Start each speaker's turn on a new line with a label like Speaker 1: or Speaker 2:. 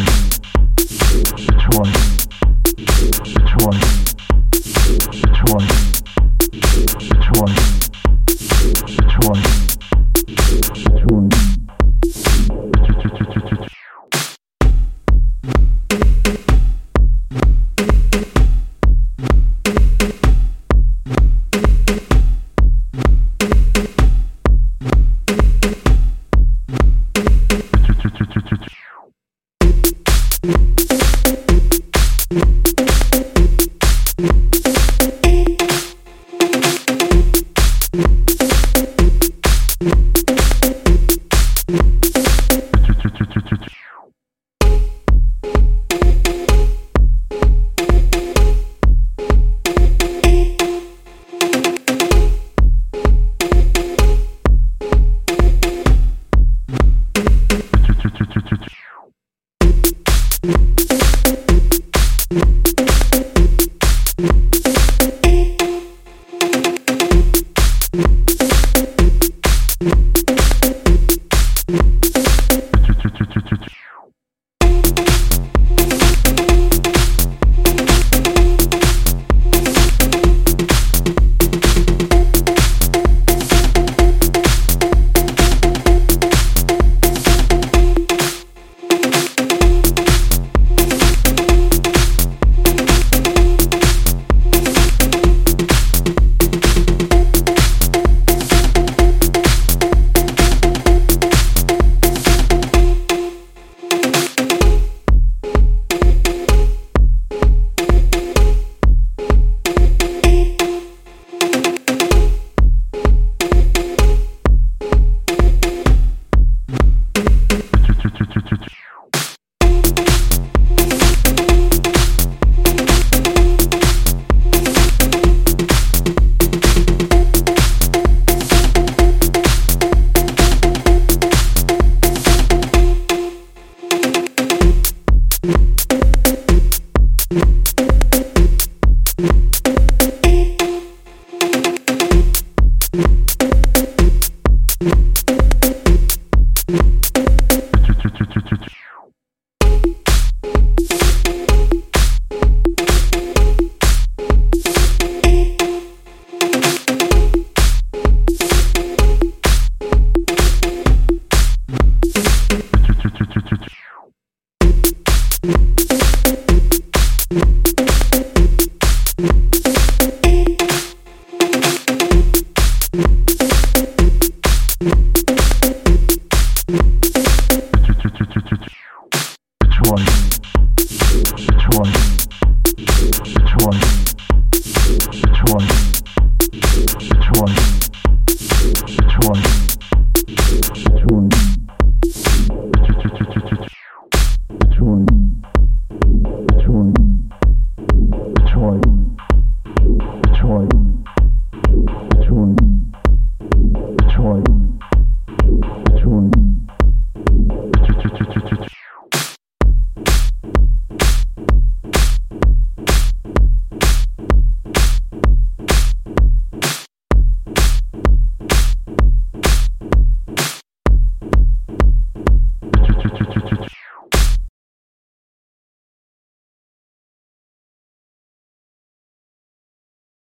Speaker 1: one, it's one. Thank you. thank you Detroit. чуть-чуть